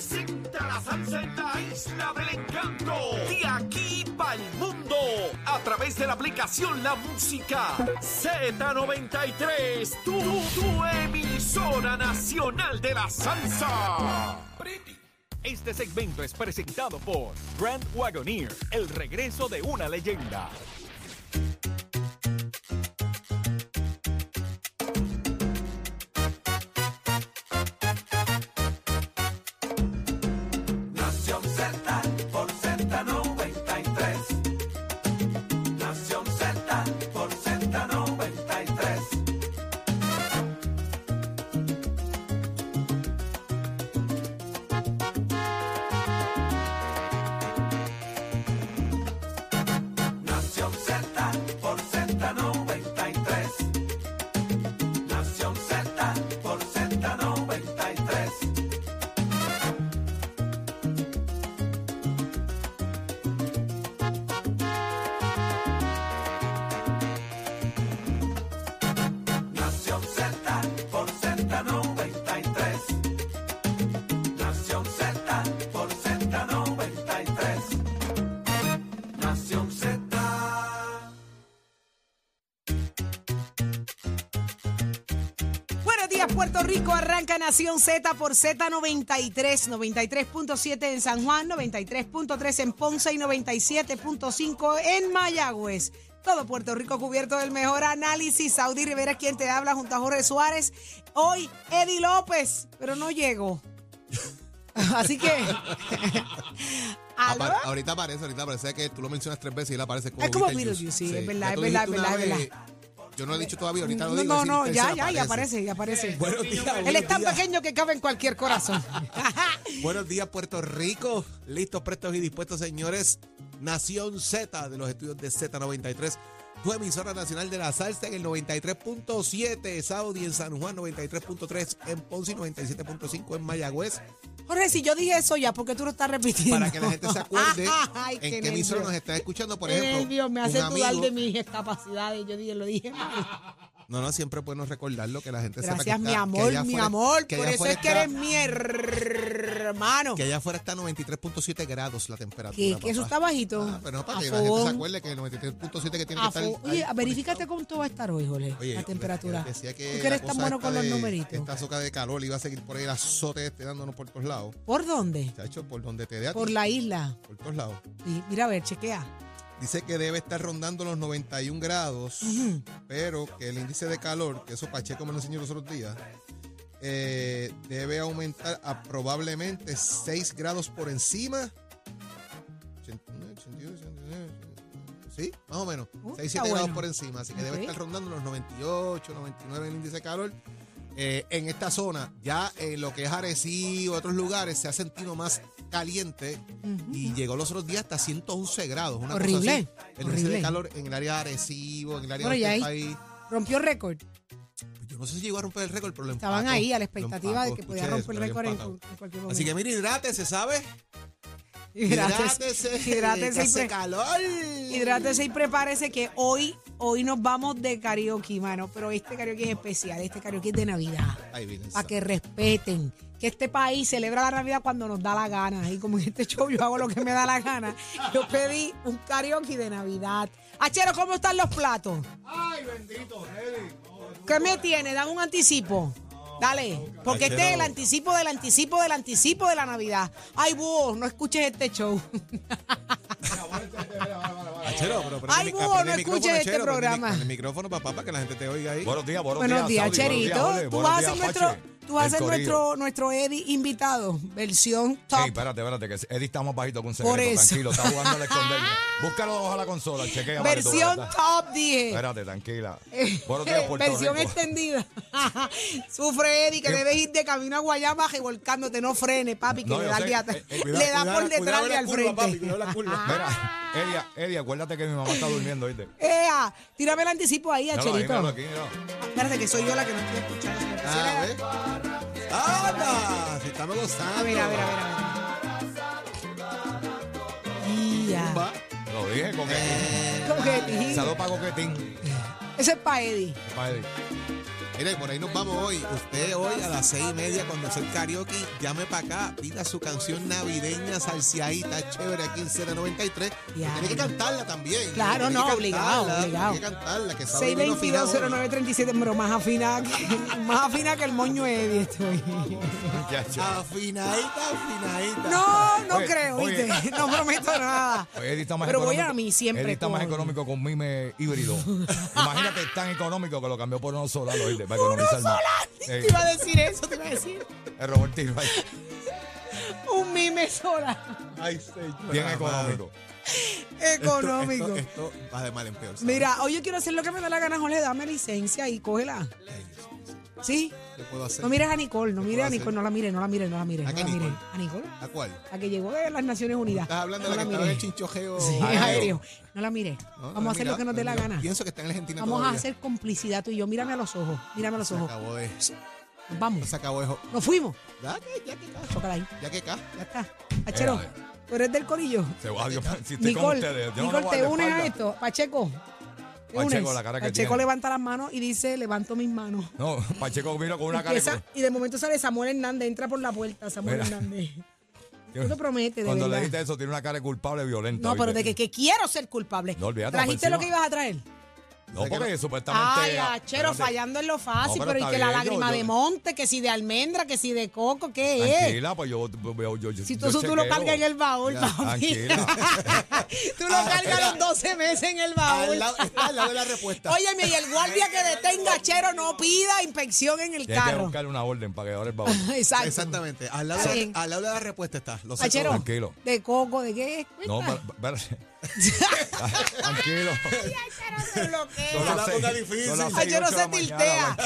presenta la salsa en la isla del encanto. De aquí para el mundo. A través de la aplicación La Música Z93. Tu, tu emisora nacional de la salsa. Este segmento es presentado por Grand Wagoneer, el regreso de una leyenda. Puerto Rico. Arranca Nación Z por Z93, 93.7 en San Juan, 93.3 en Ponce y 97.5 en Mayagüez. Todo Puerto Rico cubierto del mejor análisis. Saudi Rivera es quien te habla junto a Jorge Suárez. Hoy, Eddie López, pero no llego. Así que. Ahorita aparece, ahorita aparece que tú lo mencionas tres veces y él aparece como Es como Beetlejuice. Beetlejuice, sí, es verdad, es verdad, es verdad, Yo no lo he dicho todavía, ahorita lo No, digo. no, no, ya, él se ya, ya aparece, ya aparece. Buenos días, Él buenos es tan días. pequeño que cabe en cualquier corazón. Buenos días, Puerto Rico. Listos, prestos y dispuestos, señores. Nación Z de los estudios de Z93. Tu emisora nacional de la salsa en el 93.7, Saudi en San Juan, 93.3 en Ponce y 97.5 en Mayagüez. Jorge, si yo dije eso ya, porque tú lo estás repitiendo? Para que la gente se acuerde Ay, en qué qué emisora nos está escuchando, por ejemplo. nervio, me hace dudar de mis capacidades. Yo dije, lo dije mal. No, no, siempre es bueno recordarlo, que la gente sepa que Gracias, mi está- amor, mi amor. Por eso es que eres mi hermano. Que allá afuera está 93.7 grados la temperatura. ¿Qué? ¿Que eso está bajito? Ah, pero no, para A que la gente se acuerde que el 93.7 que tiene que estar. Oye, verifícate cuánto va a estar hoy, Jorge, Oye, la temperatura. Decía que Tú que eres tan bueno con los de- numeritos. Esta azúcar de calor iba a seguir por ahí el azote este dándonos por todos lados. ¿Por dónde? Chacho, por donde te dé a ti, Por la isla. por todos lados. Sí, mira, a ver, chequea. Dice que debe estar rondando los 91 grados, pero que el índice de calor, que eso Pacheco me lo enseñó los otros días, eh, debe aumentar a probablemente 6 grados por encima. 89, 82, 89, Sí, más o menos. Uh, 6, está 7 grados por encima. Así que debe Ok. estar rondando los 98, 99 el índice de calor. Eh, en esta zona, ya en lo que es Arecibo, otros lugares, se ha sentido más caliente y llegó los otros días hasta 111 grados. Una cosa Horrible, así. El horrible. de calor en el área de Arecibo, en el área del país. Rompió récord. No sé si llegó a romper el récord, pero lo Estaban empató, ahí a la expectativa de que podía romper eso, récord en, cualquier momento. Así que mire, hidrátese, ¿sabe? Hidrátese, hidrátese y pre- calor. Hidrátese y prepárese que hoy, hoy nos vamos de karaoke, mano. Pero este karaoke es especial, este karaoke es de Navidad. Para que respeten que este país celebra la Navidad cuando nos da la gana. Y como en este show yo hago lo que me da la gana, yo pedí un karaoke de Navidad. Achero, ¿cómo están los platos? Ay, bendito, Eddie. ¿Qué me tiene? Dan un anticipo. Dale, porque este es el anticipo del anticipo del anticipo de la Navidad. Ay, búho, no escuches este show. Achero, pero prende Ay, mi- búho, prende no el micrófono, escuches este Achero, prende mi- programa. prende el micrófono, papá, para que la gente te oiga ahí. Buenos días, buenos, Buenos días, Saudi, buenos días, Cherito. Tú buenos vas a días, ser nuestro, Pache. Tú vas a ser nuestro, nuestro Eddie invitado, versión top. Ey, espérate, espérate, que Eddie está más bajito que un Por secreto, eso. tranquilo, está jugando al esconderme. Búscalo bajo la consola, chequea. vale, tú, versión top, dije. Espérate, tranquila. Buenos días, Puerto versión Rico. extendida. Sufre Eddie, que debes ir de camino a Guayama revolcándote. No frene, papi, que No, le da, sé. Eh, eh, le da por detrás y al frente. Mira, Eddie, Eddie, acuérdate que mi mamá está durmiendo, ¿viste? Ea, tírame el anticipo ahí, Míralo ahí, Acherito. míralo aquí, míralo. Espérate, que soy yo la que no estoy escuchando. Ah, ¿ves? ¡Anda! Si estamos gozando. A ver, a ver, a ver, a ver. Ya. Va. Lo dije, coquetín. Coquetín. Saludos para coquetín. Ese es para Eddie. Pa' Eddie. Mire, por ahí nos vamos hoy. Usted hoy a las seis y media, cuando el karaoke, llame para acá, pida su canción navideña, salsiadita, chévere aquí en Z93. Ya. Tiene que cantarla también. Claro, no, que obligado, cantarla, obligado. Tiene que cantarla, que sabe bien afinado. 6220937, pero más afina que, más afina que el moño Eddie estoy. Afinadita, afinadita. No, no Oye, creo, oye. ¿viste? No prometo nada. Oye, Eddie está más Pero voy económico. a mí siempre Eddie está más con- económico con mime híbrido. Imagínate, tan económico que lo cambió por uno solar, ¿oíste? Para economizar más. Te Sí, iba a decir eso, te iba a decir. el Robertino ahí. Un mime sola. Ay, señor. Bien económico. Esto- Económico. Esto, esto va de mal en peor. ¿sabes? Mira, hoy yo quiero hacer lo que me da la gana, Jorge, dame licencia y cógela. Ay, ¿Sí? ¿Qué puedo hacer? No mires a Nicole, no ¿Qué mires a Nicole, no la mires, no la mires, no la mires. ¿A no qué la mires. Nicole? ¿A Nicole? ¿A cuál? A que llegó de las Naciones Unidas. Estás hablando No de la que estaba en el chinchojeo. Sí, Aéreo. aéreo. No la mires. No, Vamos a hacer lo que nos no dé la gana. Pienso que está en Argentina Vamos a hacer complicidad tú y yo. Mírame a los ojos. Mírame a los Se ojos. acabó de... Nos vamos. Se acabó de... Nos fuimos. Ya que, ya que acá. Ya que acá. Ya está. Achero, Eh, tú eres del corillo. Se va, Dios si estoy con Nicole, ustedes. yo no Nicole, te unes a esto. Pacheco. Pacheco, unes. la cara que Pacheco tiene. levanta las manos y dice, levanto mis manos. No, Pacheco vino con una cara. Empieza- y de momento sale Samuel Hernández, entra por la puerta Samuel Mira. Hernández. que- Tú te prometes, de Cuando le dijiste eso, tiene una cara de culpable violenta. No, pero de que, que quiero ser culpable. No, olvídate, ¿Trajiste lo que ibas a traer? No, porque supuestamente. Ay, achero, fallando en lo fácil, No, pero, pero y que la lágrima yo- de monte, que si de almendra, que si de coco, ¿qué es? Tranquila, pues yo. yo, yo, yo Si tú eso tú lo cargas en el baúl, Ya, papi. Tranquila. tú lo cargas los 12 meses en el baúl. Al lado- está al lado de la respuesta. Óyeme, y el guardia que detenga a Chero no pida inspección en el Tienes que carro. buscarle una orden para que ahora el baúl. Exacto. Exactamente. Al lado, de, bien. al lado de la respuesta está. Lo sé Achero. Tranquilo. de coco, ¿de qué? No, pero- Tranquilo. la ponga difícil. son las Ay, yo no mañana, tiltea.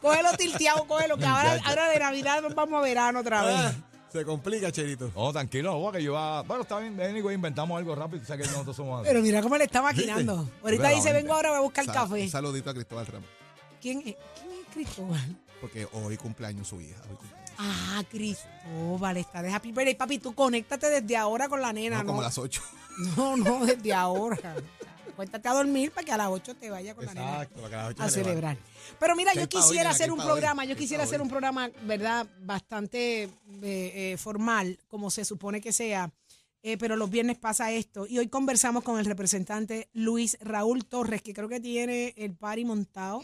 Cógelo tilteado, cógelo, que ahora, de Navidad nos vamos a verano otra vez. Ah, se complica, Cherito. No, tranquilo, no, porque yo va. Bueno, está bien, anyway, inventamos algo rápido. Sé que nosotros somos así. Pero mira cómo le está maquinando. Ahorita dice, vengo ahora voy a buscar Sal- café. Un saludito a Cristóbal Ramos. ¿Quién es? ¿Quién es Cristóbal? Porque hoy cumpleaños su hija. Hoy cumpleaños. Ah, Cristóbal, está de Happy Birthday. Papi, tú conéctate desde ahora con la nena, No, como las 8. No, no, desde ahora. Cuéntate a dormir para que a las 8 te vaya con la nena Exacto, para que a las ocho a se levante. celebrar. Pero mira, ¿Qué yo quisiera hacer ¿Qué un programa, yo ¿Qué hay pa' quisiera hacer un programa, ¿verdad? Bastante eh, eh, formal, como se supone que sea. Eh, pero los viernes pasa esto. Y hoy conversamos con el representante Luis Raúl Torres, que creo que tiene el party montado.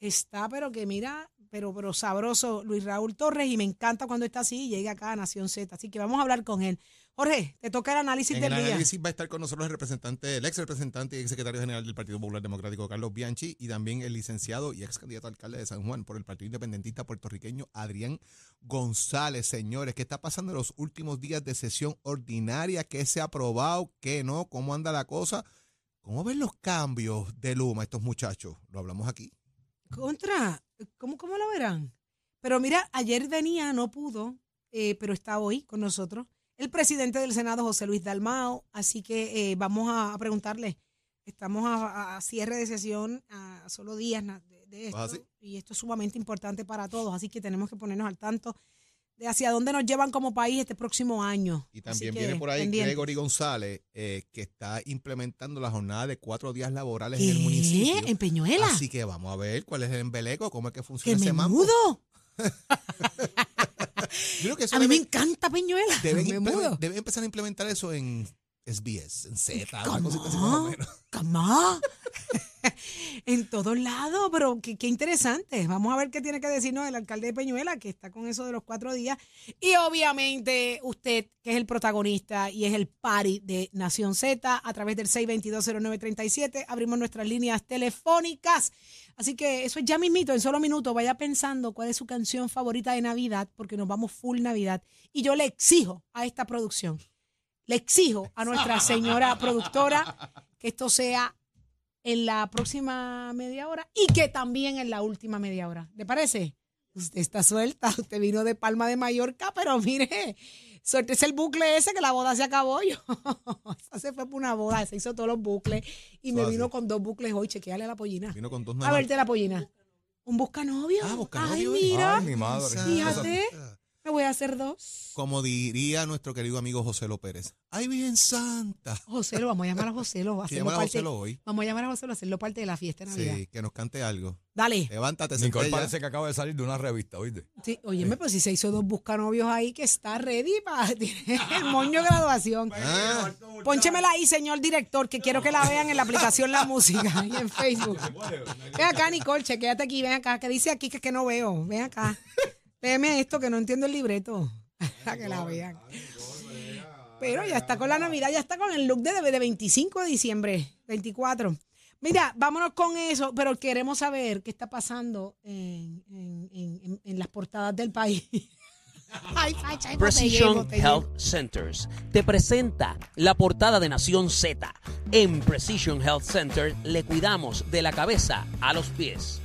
Está, pero que mira, pero, pero sabroso Luis Raúl Torres. Y me encanta cuando está así y llega acá a Nación Z. Así que vamos a hablar con él. Jorge, te toca el análisis En del el día. análisis va a estar con nosotros el representante, el ex representante y ex secretario general del Partido Popular Democrático, Carlos Bianchi, y también el licenciado y ex candidato a alcalde de San Juan por el Partido Independentista puertorriqueño, Adrián González. Señores, ¿qué está pasando en los últimos días de sesión ordinaria? ¿Qué se ha aprobado? ¿Qué no? ¿Cómo anda la cosa? ¿Cómo ven los cambios de Luma estos muchachos? Lo hablamos aquí. Contra, ¿cómo, ¿cómo lo verán? Pero mira, ayer venía, no pudo, eh, pero está hoy con nosotros el presidente del Senado, José Luis Dalmao. Así que eh, vamos a, a preguntarle. Estamos a, a cierre de sesión, a solo días de, de esto. ¿Ah, sí? Y esto es sumamente importante para todos. Así que tenemos que ponernos al tanto de hacia dónde nos llevan como país este próximo año. Y también que, viene por ahí pendiente. Gregory González, eh, que está implementando la jornada de cuatro días laborales ¿Qué? en el municipio. ¿En Peñuela? Así que vamos a ver cuál es el embeleco, cómo es que ¡Qué funciona ese mambo. Yo creo que A mí me encanta Peñuela. deben, me imple- mudo. deben empezar a implementar eso en SBS, en Z, ¿Cómo? cosita así. ¿Cómo? en todos lados, pero qué, qué interesante. Vamos a ver qué tiene que decirnos el alcalde de Peñuela, que está con eso de los cuatro días. Y obviamente usted, que es el protagonista y es el party de Nación Z, a través del 6220937, abrimos nuestras líneas telefónicas. Así que eso es ya mismito, en solo minutos, vaya pensando cuál es su canción favorita de Navidad, porque nos vamos full Navidad. Y yo le exijo a esta producción, le exijo a nuestra señora productora que esto sea en la próxima media hora y que también en la última media hora. ¿Le parece? Usted está suelta, usted vino de Palma de Mallorca, pero mire, suéltese el bucle ese que la boda se acabó. Yo, se fue por una boda, se hizo todos los bucles y me vino con dos bucles hoy. Chequeale la pollina. Vino con dos A verte la pollina. Un buscanovio. Ah, busca Ay, mira. Ay, mi madre. Fíjate. Voy a hacer dos. Como diría nuestro querido amigo José López. ¡Ay, bien santa! José, lo vamos a llamar a José, lo va a Que hacerlo llamar a parte- José Lo hoy. Vamos a llamar a José, lo hacerlo parte de la fiesta de Navidad. Sí, que nos cante algo. Dale. Levántate, Nicole centella. parece que acaba de salir de una revista, ¿oíste? Sí, óyeme, pues si se hizo dos buscanovios ahí que está ready para el moño de graduación. Ah, Pónchemela ahí, señor director, que quiero que la vean en la aplicación La Música y en Facebook. Ven acá, Nicole, chequéate aquí, ven acá, que dice aquí que, es que no veo. Ven acá. Léeme esto, que no entiendo el libreto. Para que la vean. Pero ya está con la Navidad, ya está con el look de, de 25 de diciembre, 24. Mira, vámonos con eso, pero queremos saber qué está pasando en, en- en- las portadas del país. Ay, facha, ay, Precision. Health Centers te presenta la portada de Nación Z. En Precision Health Center le cuidamos de la cabeza a los pies.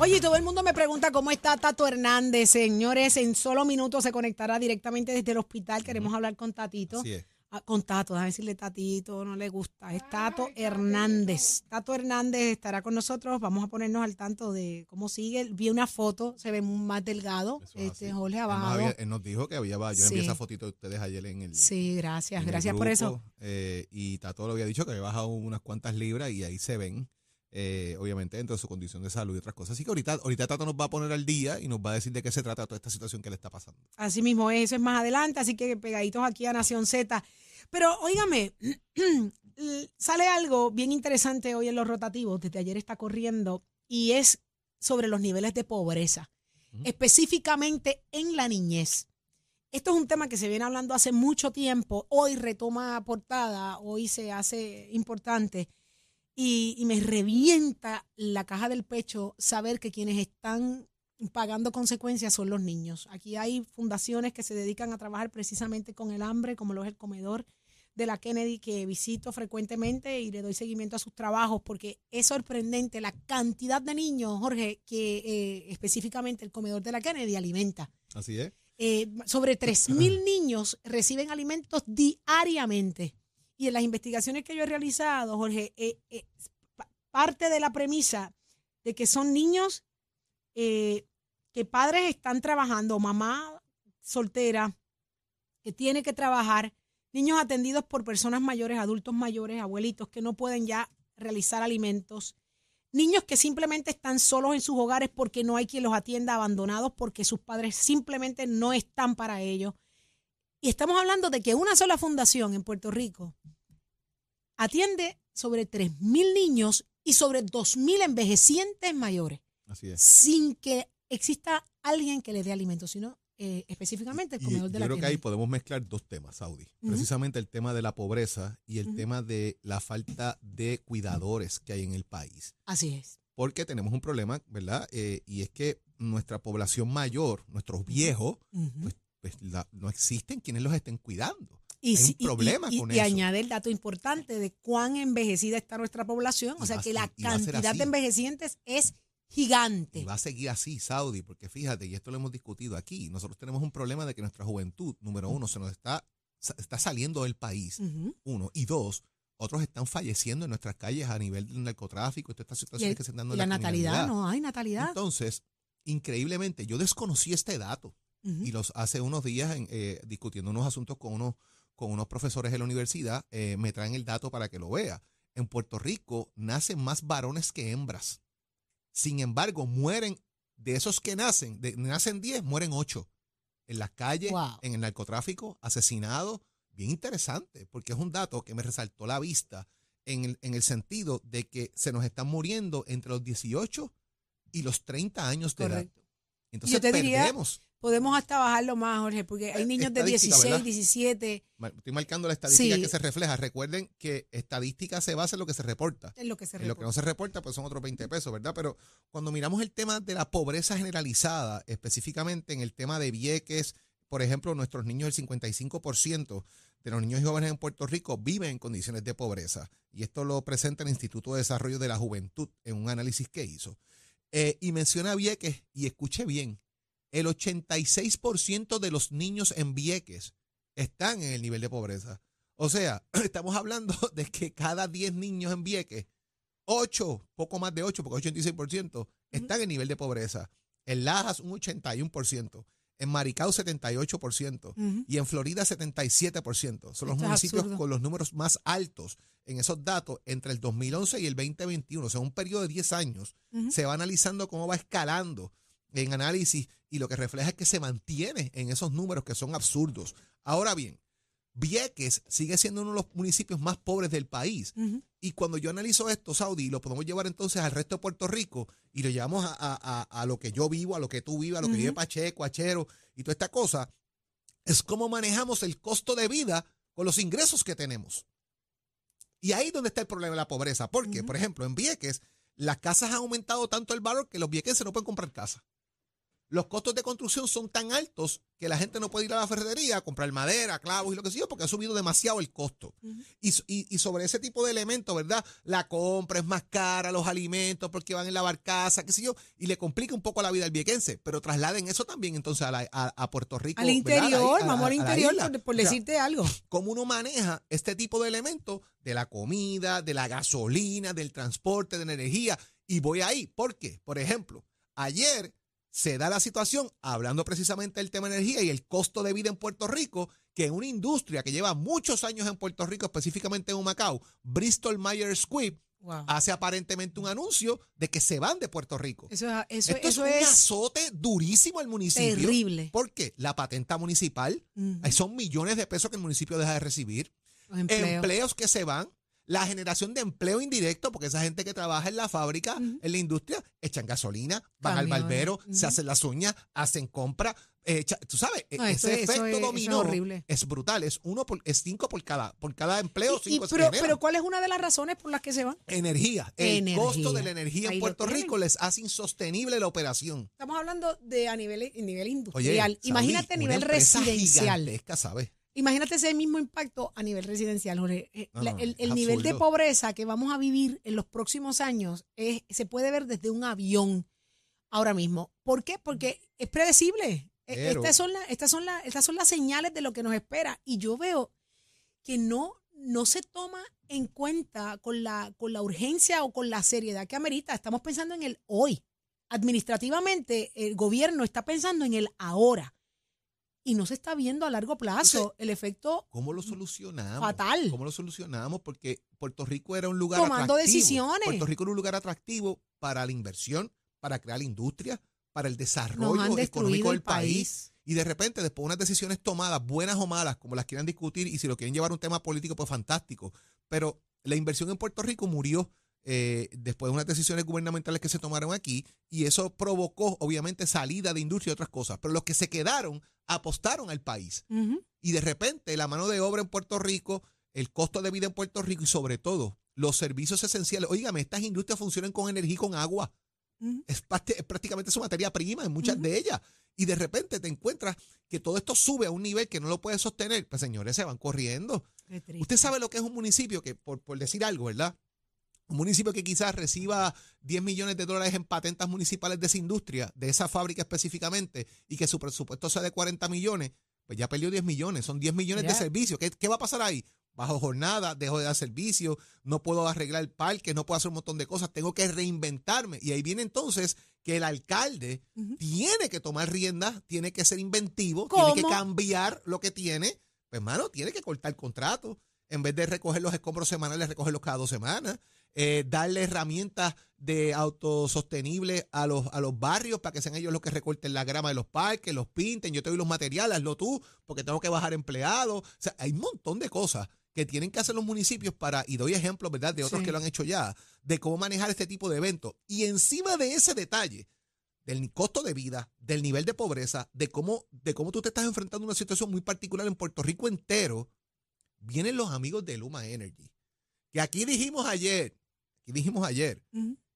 Oye, y todo el mundo me pregunta cómo está Tato Hernández. Señores, en solo minutos se conectará directamente desde el hospital. Queremos hablar con Tatito. así es. Ah, con Tato, déjame decirle Tatito, no le gusta. Es Tato Hernández. Tato Hernández estará con nosotros. Vamos a ponernos al tanto de cómo sigue. Vi una foto, se ve más delgado. Eso Este, así. Jorge ha Él bajado. había- él nos dijo que había Yo envié Sí. esa fotito de ustedes ayer en el. Sí, gracias, gracias por eso. eh, y Tato lo había dicho que había bajado unas cuantas libras y ahí se ven, eh, obviamente, dentro de su condición de salud y otras cosas. Así que ahorita, ahorita Tato nos va a poner al día y nos va a decir de qué se trata toda esta situación que le está pasando. Así mismo, eso es más adelante, así que pegaditos aquí a Nación Z. Pero óigame, sale algo bien interesante hoy en los rotativos, desde ayer está corriendo, y es sobre los niveles de pobreza, específicamente en la niñez. Esto es un tema que se viene hablando hace mucho tiempo, hoy retoma portada, hoy se hace importante, y, y me revienta la caja del pecho saber que quienes están pagando consecuencias son los niños. Aquí hay fundaciones que se dedican a trabajar precisamente con el hambre, como lo es el comedor de la Kennedy, que visito frecuentemente y le doy seguimiento a sus trabajos, porque es sorprendente la cantidad de niños, Jorge, que eh, específicamente el comedor de la Kennedy alimenta. Así es. Eh, sobre 3.000 niños reciben alimentos diariamente. Y en las investigaciones que yo he realizado, Jorge, eh, eh, pa- parte de la premisa de que son niños eh, que padres están trabajando, mamá soltera, que tiene que trabajar, niños atendidos por personas mayores, adultos mayores, abuelitos que no pueden ya realizar alimentos, niños que simplemente están solos en sus hogares porque no hay quien los atienda, abandonados porque sus padres simplemente no están para ellos. Y estamos hablando de que una sola fundación en Puerto Rico atiende sobre 3.000 niños y sobre 2.000 envejecientes mayores Así es. sin que exista alguien que le dé alimentos, sino eh, específicamente el comedor yo de la creo que ahí podemos mezclar dos temas, Saudi. Precisamente el tema de la pobreza y el tema de la falta de cuidadores que hay en el país. Así es. Porque tenemos un problema, ¿verdad? Eh, y es que nuestra población mayor, nuestros viejos, pues, pues, la- no existen quienes los estén cuidando. y, hay un y- problema y- con y eso. añade el dato importante de cuán envejecida está nuestra población. O sea que la cantidad de envejecientes es gigante. Y va a seguir así, Saudi, porque fíjate, y esto lo hemos discutido aquí, nosotros tenemos un problema de que nuestra juventud, número uno, se nos está, sa- está saliendo del país, uno, y dos, otros están falleciendo en nuestras calles a nivel del narcotráfico y todas estas situaciones el- que se están dando y en la natalidad, no hay natalidad. Entonces, increíblemente, yo desconocí este dato Y los hace unos días en, eh, discutiendo unos asuntos con unos, con unos profesores de la universidad, eh, me traen el dato para que lo vea. En Puerto Rico nacen más varones que hembras. Sin embargo, mueren, de esos que nacen, de, nacen 10, mueren 8. En las calles, Wow. en el narcotráfico, asesinados. Bien interesante, porque es un dato que me resaltó la vista en el, en el sentido de que se nos están muriendo entre los 18 y los 30 años de edad. Entonces Yo te diría- perdemos. Podemos hasta bajarlo más, Jorge, porque hay Eh, niños de estadística, 16, ¿verdad? 17, Ma- Estoy marcando la estadística Sí. que se refleja. Recuerden que estadística se basa en lo que se reporta. es lo que se En lo que no se reporta, pues son otros 20 pesos, ¿verdad? Pero cuando miramos el tema de la pobreza generalizada, específicamente en el tema de Vieques, por ejemplo, nuestros niños, el 55% de los niños y jóvenes en Puerto Rico viven en condiciones de pobreza. Y esto lo presenta el Instituto de Desarrollo de la Juventud en un análisis que hizo. Eh, y menciona Vieques, y escuche bien, el 86% de los niños en Vieques están en el nivel de pobreza. O sea, estamos hablando de que cada 10 niños en Vieques, 8, poco más de 8, porque 86%, están en nivel de pobreza. en Lajas un 81%, en Maricao 78% Ujú. y en Florida 77%. Son los Esto municipios con los números más altos en esos datos entre el 2011 y el 2021. O sea, un periodo de 10 años. Se va analizando cómo va escalando en análisis y lo que refleja es que se mantiene en esos números que son absurdos. Ahora bien, Vieques sigue siendo uno de los municipios más pobres del país. Y cuando yo analizo esto, Saudi, lo podemos llevar entonces al resto de Puerto Rico y lo llevamos a, a- a- a lo que yo vivo, a lo que tú vivas, a lo que vive Pacheco, Achero y toda esta cosa, es cómo manejamos el costo de vida con los ingresos que tenemos. Y ahí es donde está el problema de la pobreza. Porque, por ejemplo, en Vieques, las casas han aumentado tanto el valor que los viequenses no pueden comprar casa. Los costos de construcción son tan altos que la gente no puede ir a la ferretería a comprar madera, clavos y lo que sea, porque ha subido demasiado el costo. Y, y- y sobre ese tipo de elementos, ¿verdad? La compra es más cara, los alimentos, porque van en la barcaza, qué sé yo, y le complica un poco la vida al viequense. Pero trasladen eso también entonces a, la- a- a Puerto Rico. Al interior, vamos al interior, por, por O sea, decirte algo. cómo uno maneja este tipo de elementos de la comida, de la gasolina, del transporte, de la energía. Y voy ahí. ¿Por qué? Por ejemplo, ayer se da la situación, hablando precisamente del tema de energía y el costo de vida en Puerto Rico, que en una industria que lleva muchos años en Puerto Rico, específicamente en Humacao, Bristol Myers Squibb, Wow. hace aparentemente un anuncio de que se van de Puerto Rico. Eso, es- eso, Esto eso es un es azote durísimo al municipio. terrible. ¿Por qué? La patenta municipal, son millones de pesos que el municipio deja de recibir empleos que se van, la generación de empleo indirecto, porque esa gente que trabaja en la fábrica, en la industria, echan gasolina, van al barbero, se hacen las uñas, hacen compra. echa- tú sabes, e- No, ese eso efecto eso dominó es brutal, es uno por, es cinco por cada, por cada empleo, Y- cinco pero, pero ¿cuál es una de las razones por las que se van? energía, el Energía. costo de la energía Ahí en Puerto tienen. Rico les hace insostenible la operación. Estamos hablando de a nivel, a nivel industrial. Imagínate a nivel residencial. ¿sabes? Imagínate ese mismo impacto a nivel residencial, Jorge. Eh, No, la- el nivel de pobreza que vamos a vivir en los próximos años es- se puede ver desde un avión ahora mismo. ¿Por qué? Porque es predecible. Eh, Pero- Estas son, las- estas, son las- estas son las señales de lo que nos espera. Y yo veo que no, no se toma en cuenta con la, con la urgencia o con la seriedad que amerita. Estamos pensando en el hoy. Administrativamente, el gobierno está pensando en el ahora. Y no se está viendo a largo plazo el efecto ¿Cómo lo solucionamos? Fatal. ¿Cómo lo solucionamos? Porque Puerto Rico era un lugar Tomando atractivo. decisiones. Puerto Rico era un lugar atractivo para la inversión, para crear industria, para el desarrollo económico del el país. país. Y de repente, después de unas decisiones tomadas, buenas o malas, como las quieran discutir, y si lo quieren llevar a un tema político, pues fantástico. Pero la inversión en Puerto Rico murió eh, después de unas decisiones gubernamentales que se tomaron aquí, y eso provocó, obviamente, salida de industria y otras cosas. Pero los que se quedaron apostaron al país. Y de repente la mano de obra en Puerto Rico, el costo de vida en Puerto Rico y sobre todo los servicios esenciales. Óigame, estas industrias funcionan con energía y con agua. Es, prácticamente su materia prima en muchas de ellas. Y de repente te encuentras que todo esto sube a un nivel que no lo puedes sostener. Pues señores, se van corriendo. Usted sabe lo que es un municipio que, por, por decir algo, ¿verdad? Un municipio que quizás reciba 10 millones de dólares en patentas municipales de esa industria, de esa fábrica específicamente, y que su presupuesto sea de 40 millones, pues ya perdió 10 millones. Son 10 millones de servicios. ¿Qué, qué va a pasar ahí? Bajo jornada, dejo de dar servicio, no puedo arreglar el parque, no puedo hacer un montón de cosas, tengo que reinventarme. Y ahí viene entonces que el alcalde tiene que tomar riendas, tiene que ser inventivo, tiene que cambiar lo que tiene. Pues, hermano, tiene que cortar contratos. En vez de recoger los escombros semanales, recogerlos cada dos semanas. Eh, darle herramientas de autosostenible a los, a los barrios para que sean ellos los que recorten la grama de los parques, los pinten, yo te doy los materiales, hazlo tú, porque tengo que bajar empleados. O sea, hay un montón de cosas que tienen que hacer los municipios para, y doy ejemplos, ¿verdad?, de otros Sí. que lo han hecho ya, de cómo manejar este tipo de eventos. Y encima de ese detalle, del costo de vida, del nivel de pobreza, de cómo, de cómo tú te estás enfrentando a una situación muy particular en Puerto Rico entero, vienen los amigos de Luma Energy. Que aquí dijimos ayer, aquí dijimos ayer,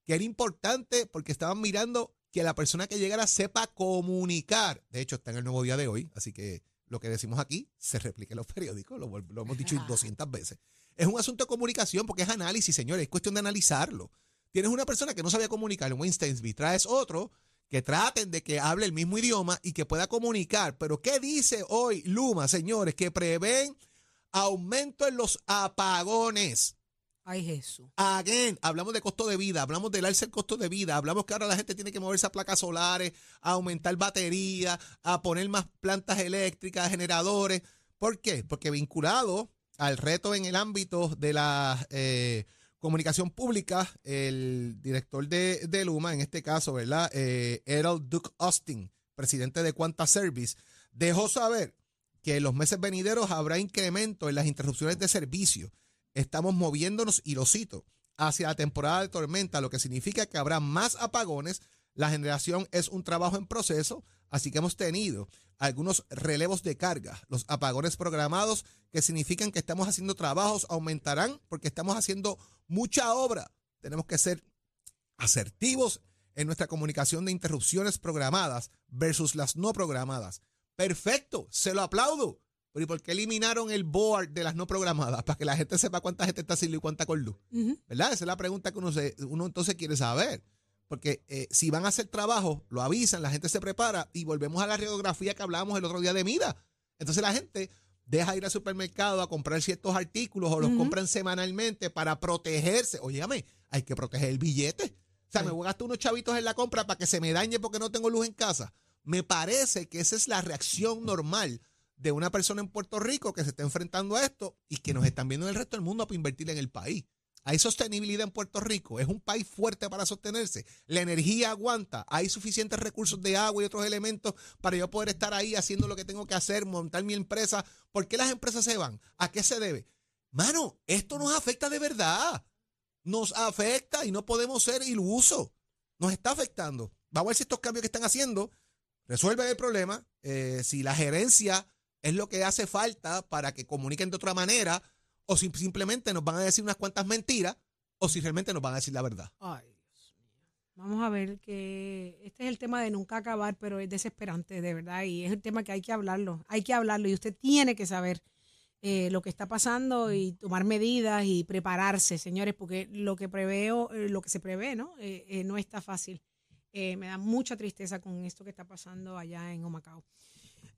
que era importante porque estaban mirando que la persona que llegara sepa comunicar. De hecho, está en el nuevo día de hoy, así que lo que decimos aquí se replica en los periódicos, lo, hemos dicho 200 veces. Es un asunto de comunicación porque es análisis, señores, es cuestión de analizarlo. Tienes una persona que no sabía comunicar en Stainsby, traes otro que traten de que hable el mismo idioma y que pueda comunicar. Pero ¿qué dice hoy Luma, señores? Que prevén aumento en los apagones. Ay, Jesús. Again, hablamos de costo de vida, hablamos del alza del costo de vida, hablamos que ahora la gente tiene que moverse a placas solares, a aumentar baterías, a poner más plantas eléctricas, generadores. ¿Por qué? Porque vinculado al reto en el ámbito de la eh, comunicación pública, el director de, de Luma, en este caso, ¿verdad? Eh, Errol Duke Austin, presidente de Quanta Service, dejó saber que en los meses venideros habrá incremento en las interrupciones de servicio estamos moviéndonos, y lo cito, hacia la temporada de tormenta, lo que significa que habrá más apagones. La generación es un trabajo en proceso, así que hemos tenido algunos relevos de carga. Los apagones programados, que significan que estamos haciendo trabajos, aumentarán porque estamos haciendo mucha obra. Tenemos que ser asertivos en nuestra comunicación de interrupciones programadas versus las no programadas. Perfecto, se lo aplaudo. Pero ¿y por qué eliminaron el board de las no programadas? Para que la gente sepa cuánta gente está sin luz y cuánta con luz. ¿Verdad? Esa es la pregunta que uno, se- uno entonces quiere saber. Porque eh, si van a hacer trabajo, lo avisan, la gente se prepara y volvemos a la radiografía que hablábamos el otro día de Mida. Entonces la gente deja ir al supermercado a comprar ciertos artículos o los compran semanalmente para protegerse. Óyame, hay que proteger el billete. O sea, Sí. me voy a gastar unos chavitos en la compra para que se me dañe porque no tengo luz en casa. Me parece que esa es la reacción normal de una persona en Puerto Rico que se está enfrentando a esto y que nos están viendo en el resto del mundo para invertir en el país. Hay sostenibilidad en Puerto Rico, es un país fuerte para sostenerse, la energía aguanta, hay suficientes recursos de agua y otros elementos para yo poder estar ahí haciendo lo que tengo que hacer, montar mi empresa. ¿Por qué las empresas se van? ¿A qué se debe? Mano, esto nos afecta de verdad. Nos afecta y no podemos ser ilusos. Nos está afectando. Vamos a ver si estos cambios que están haciendo resuelven el problema. eh, si la gerencia es lo que hace falta para que comuniquen de otra manera, o si simplemente nos van a decir unas cuantas mentiras, o si realmente nos van a decir la verdad. Ay, Dios mío. Vamos a ver que este es el tema de nunca acabar, pero es desesperante, de verdad, y es el tema que hay que hablarlo. Hay que hablarlo y usted tiene que saber eh, lo que está pasando y tomar medidas y prepararse, señores, porque lo que preveo, eh, lo que se prevé, ¿no? Eh, eh, no está fácil. Me da mucha tristeza con esto que está pasando allá en Humacao.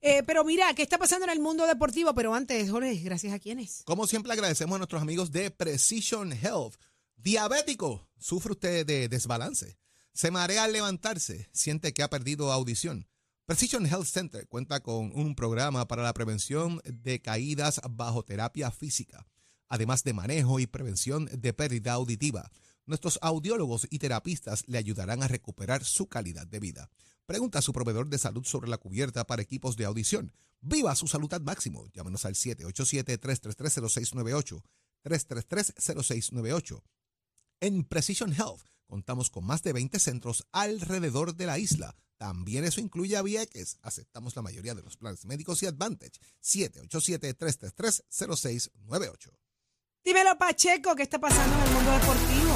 Eh, pero mira, ¿qué está pasando en el mundo deportivo? Pero antes, Jorge, gracias a quiénes. Como siempre agradecemos a nuestros amigos de Precision Health. Diabético, ¿sufre usted de desbalance? ¿Se marea al levantarse? ¿Siente que ha perdido audición? Precision Health Center cuenta con un programa para la prevención de caídas bajo terapia física, además de manejo y prevención de pérdida auditiva. Nuestros audiólogos y terapistas le ayudarán a recuperar su calidad de vida. Pregunta a su proveedor de salud sobre la cubierta para equipos de audición. Viva su salud al máximo. Llámenos al 787-333-0698. 333-0698. En Precision Health contamos con más de 20 centros alrededor de la isla. También eso incluye a Vieques. Aceptamos la mayoría de los planes médicos y Advantage. 787-333-0698. Dímelo, Pacheco, ¿qué está pasando en el mundo deportivo?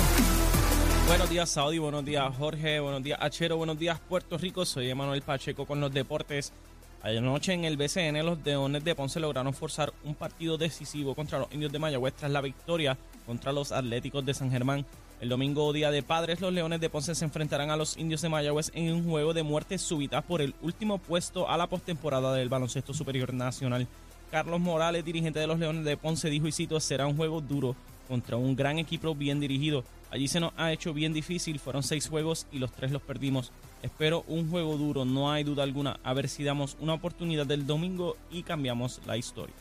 Buenos días, Saudi. Buenos días, Jorge. Buenos días, Achero. Buenos días, Puerto Rico. Soy Emanuel Pacheco con los deportes. Anoche en el BCN, los Leones de Ponce lograron forzar un partido decisivo contra los Indios de Mayagüez tras la victoria contra los Atléticos de San Germán. El domingo, día de padres, los Leones de Ponce se enfrentarán a los Indios de Mayagüez en un juego de muerte súbita por el último puesto a la postemporada del Baloncesto Superior Nacional. Carlos Morales, dirigente de los Leones de Ponce, dijo y cito, será un juego duro contra un gran equipo bien dirigido. Allí se nos ha hecho bien difícil, fueron seis juegos y los tres los perdimos. Espero un juego duro, no hay duda alguna, a ver si damos una oportunidad del domingo y cambiamos la historia.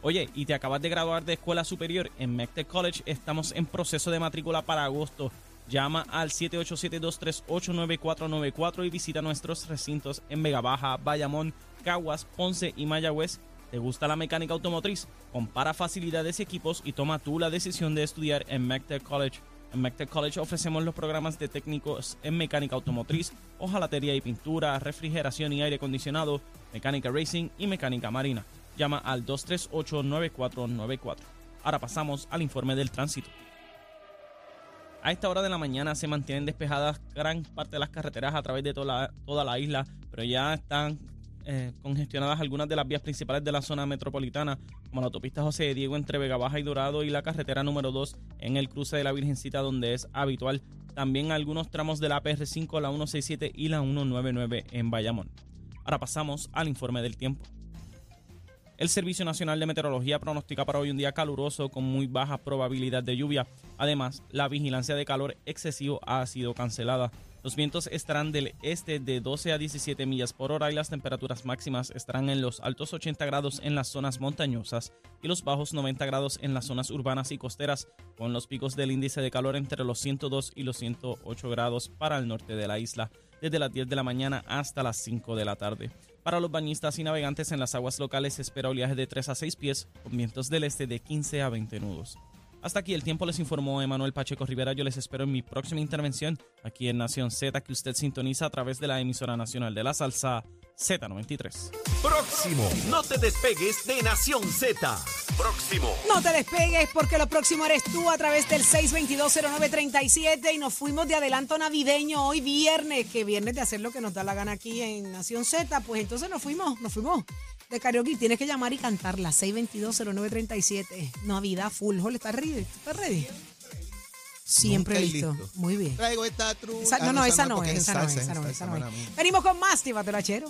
Oye, y te acabas de graduar de escuela superior en MECTEC College, estamos en proceso de matrícula para agosto. Llama al 787-238-9494 y visita nuestros recintos en Vega Baja, Bayamón, Caguas, Ponce y Mayagüez. ¿Te gusta la mecánica automotriz? Compara facilidades y equipos y toma tú la decisión de estudiar en MECTEC College. En MECTEC College ofrecemos los programas de técnicos en mecánica automotriz, hojalatería y pintura, refrigeración y aire acondicionado, mecánica racing y mecánica marina. Llama al 238-9494. Ahora pasamos al informe del tránsito. A esta hora de la mañana se mantienen despejadas gran parte de las carreteras a través de toda toda la isla, pero ya están eh, congestionadas algunas de las vías principales de la zona metropolitana, como la autopista José de Diego entre Vega Baja y Dorado y la carretera número 2 en el cruce de la Virgencita donde es habitual. También algunos tramos de la PR5, la 167 y la 199 en Bayamón. Ahora pasamos al informe del tiempo. El Servicio Nacional de Meteorología pronostica para hoy un día caluroso con muy baja probabilidad de lluvia. Además, la vigilancia de calor excesivo ha sido cancelada. Los vientos estarán del este de 12 a 17 millas por hora y las temperaturas máximas estarán en los altos 80 grados en las zonas montañosas y los bajos 90 grados en las zonas urbanas y costeras, con los picos del índice de calor entre los 102 y los 108 grados para el norte de la isla, desde las 10 de la mañana hasta las 5 de la tarde. Para los bañistas y navegantes en las aguas locales se espera oleaje de 3 a 6 pies, con vientos del este de 15 a 20 nudos. Hasta aquí el tiempo les informó Emanuel Pacheco Rivera. Yo les espero en mi próxima intervención aquí en Nación Z, que usted sintoniza a través de la emisora nacional de la salsa Z93. Próximo. No te despegues de Nación Z. Próximo. No te despegues porque lo próximo eres tú a través del 6220937 y nos fuimos de adelanto navideño hoy viernes, que viernes de hacer lo que nos da la gana aquí en Nación Z, pues entonces nos fuimos, nos fuimos de karaoke. Tienes que llamar y cantarla, 6220937. Navidad full. Jorge, ¿estás ready? ¿Estás ready? Siempre listo. listo. Muy bien. Traigo esta truca. Esa- no, no, esa no es, esa no es, esa no es. Venimos con más, Tíbatelo Achero.